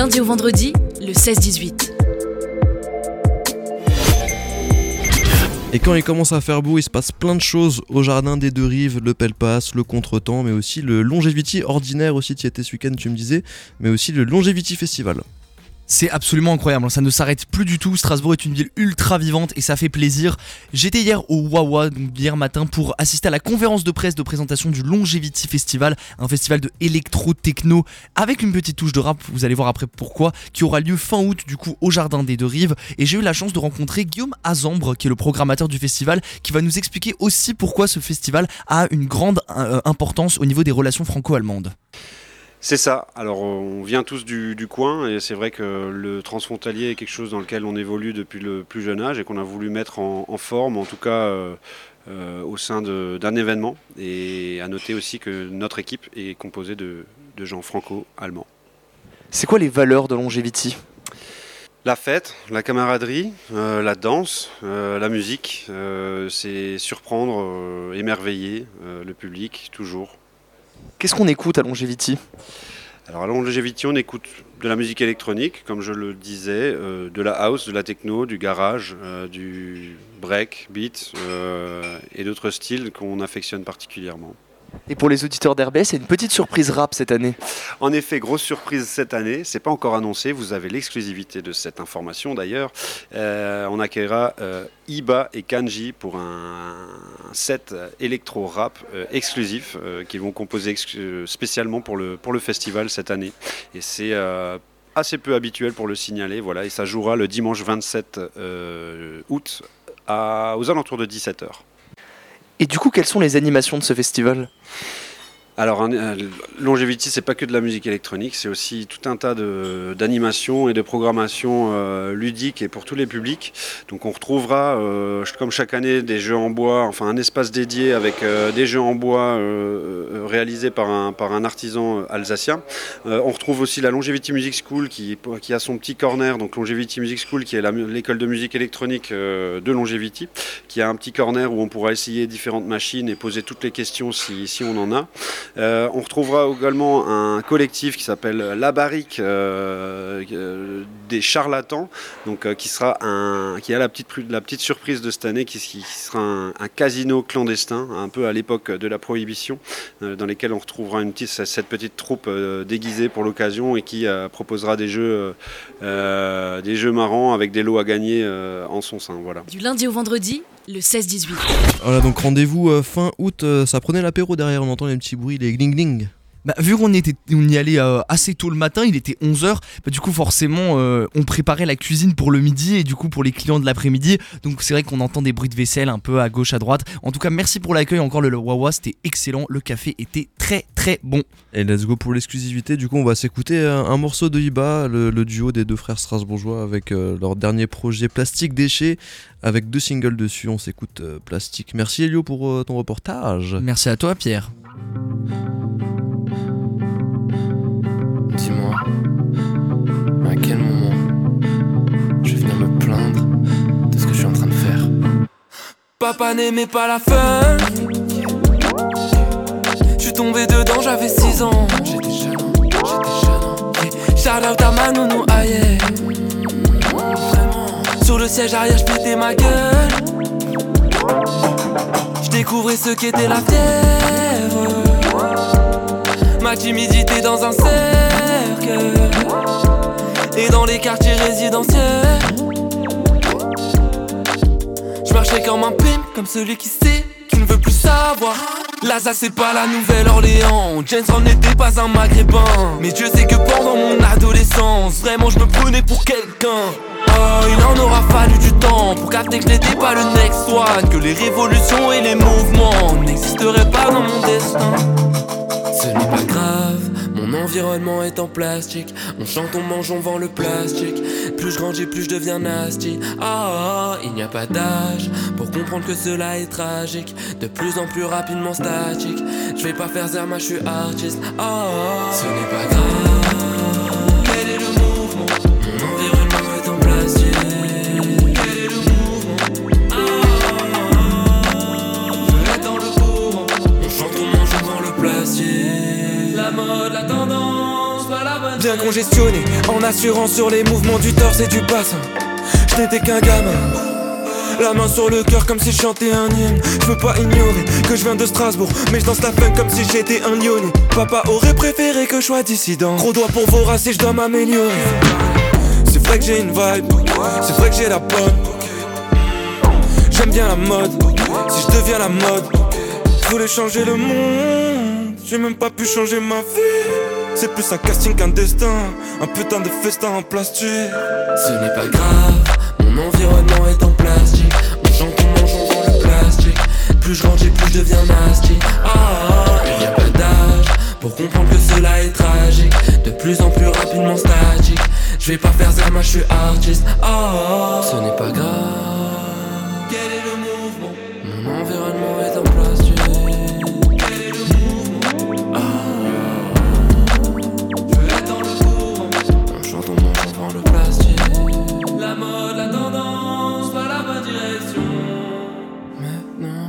lundi au vendredi, le 16-18. Et quand il commence à faire beau, il se passe plein de choses au jardin des deux rives, le Pelpas, le contretemps, mais aussi le Longevity ordinaire aussi, tu y étais ce week-end, tu me disais, mais aussi le Longevity Festival. C'est absolument incroyable, ça ne s'arrête plus du tout. Strasbourg est une ville ultra vivante et ça fait plaisir. J'étais hier au Wawa, donc hier matin, pour assister à la conférence de presse de présentation du Longevity Festival, un festival de électro-techno avec une petite touche de rap, vous allez voir après pourquoi, qui aura lieu fin août du coup au Jardin des Deux Rives. Et j'ai eu la chance de rencontrer Guillaume Azambre, qui est le programmateur du festival, qui va nous expliquer aussi pourquoi ce festival a une grande euh, importance au niveau des relations franco-allemandes. C'est ça. Alors, on vient tous du, coin et c'est vrai que le transfrontalier est quelque chose dans lequel on évolue depuis le plus jeune âge et qu'on a voulu mettre en, forme, en tout cas euh, euh, au sein d'un événement. Et à noter aussi que notre équipe est composée de, gens franco-allemands. C'est quoi les valeurs de Longevity? La fête, la camaraderie, euh, la danse, la musique, c'est surprendre, émerveiller le public toujours. Qu'est-ce qu'on écoute à Longevity? Alors à Longevity, on écoute de la musique électronique, comme je le disais, euh, de la house, de la techno, du garage, euh, du break, beat euh, et d'autres styles qu'on affectionne particulièrement. Et pour les auditeurs d'RBS, c'est une petite surprise rap cette année. En effet, grosse surprise cette année. C'est pas encore annoncé. Vous avez l'exclusivité de cette information d'ailleurs. Euh, on accueillera euh, Iba et Kanji pour un, set euh, exclusif qu'ils vont composer spécialement pour le, pour le festival cette année. Et c'est assez peu habituel pour le signaler. Voilà, et ça jouera le dimanche 27 août aux alentours de 17h. Et du coup, quelles sont les animations de ce festival? Alors, euh, Longevity, c'est pas que de la musique électronique, c'est aussi tout un tas d'animations et de programmations euh, ludiques et pour tous les publics. Donc, on retrouvera, euh, comme chaque année, des jeux en bois, enfin un espace dédié avec des jeux en bois réalisés par un, par un artisan alsacien. on retrouve aussi la Longevity Music School qui, qui a son petit corner, donc Longevity Music School qui est l'école de musique électronique de Longevity, qui a un petit corner où on pourra essayer différentes machines et poser toutes les questions si, si on en a. Euh, on retrouvera également un collectif qui s'appelle La Barrique euh, euh, des charlatans, donc qui a la petite, la petite surprise de cette année, qui, sera un, casino clandestin, un peu à l'époque de la prohibition, dans lesquels on retrouvera une petite, cette petite troupe déguisée pour l'occasion et qui proposera des jeux, des jeux marrants avec des lots à gagner en son sein. Voilà. Du lundi au vendredi, le 16-18. Voilà, donc rendez-vous fin août. ça prenait l'apéro derrière, on entend les petits bruits, les gling gling. Bah, vu qu'on était, on y allait euh, assez tôt le matin, il était 11h, bah, du coup forcément euh, on préparait la cuisine pour le midi et du coup pour les clients de l'après-midi. Donc c'est vrai qu'on entend des bruits de vaisselle un peu à gauche, à droite. En tout cas merci pour l'accueil, encore le, Wawa c'était excellent, le café était très très bon. Et let's go pour l'exclusivité, du coup on va s'écouter un, morceau de Iba, le, duo des deux frères strasbourgeois avec euh, leur dernier projet Plastique Déchet, avec deux singles dessus, on s'écoute Plastique. Merci Elio pour ton reportage. Merci à toi Pierre. Papa n'aimait pas la fun. Je suis tombé dedans, j'avais 6 ans. J'étais jeune, j'étais jeune. Shout out à ma nounou, aïe. Sur le siège arrière, je pétais ma gueule. Je découvrais ce qu'était la fièvre. Ma timidité dans un cercle Et dans les quartiers résidentiels Je comme un pimp, comme celui qui sait, qui ne veut plus savoir. Laza c'est pas la Nouvelle-Orléans. James n'était pas un maghrébin. Mais Dieu sait que pendant mon adolescence Vraiment je me prenais pour quelqu'un. Oh, il en aura fallu du temps pour capter que pas le next one. Que les révolutions et les mouvements n'existeraient pas dans mon destin. Ce n'est pas grave, mon environnement est en plastique. On chante, on mange, on vend le plastique. Plus je grandis, plus je deviens nasty. Ah, il n'y a pas d'âge pour comprendre que cela est tragique. De plus en plus rapidement statique. Je vais pas faire zerma, je suis artiste. Ah, ce n'est pas grave. Bien congestionné En assurant sur les mouvements du torse et du bassin. Je n'étais qu'un gamin. La main sur le cœur comme si je chantais un hymne. Je peux pas ignorer que je viens de Strasbourg Mais je danse la funk comme si j'étais un lyonnais. Papa aurait préféré que je sois dissident. Gros doigt pour vos races et je dois m'améliorer. C'est vrai que j'ai une vibe C'est vrai que j'ai la bonne. J'aime bien la mode Si je deviens la mode. Je voulais changer le monde J'ai même pas pu changer ma vie c'est plus un casting qu'un destin, un putain de festin en plastique. Ce n'est pas grave, mon environnement est en plastique. On chante, on mange, on vend le plastique. Plus je grandis, plus je deviens nasty. Ah, il n'y a pas d'âge pour comprendre que cela est tragique. De plus en plus rapidement statique. Je vais pas faire moi je suis artiste. Ah, ce n'est pas grave.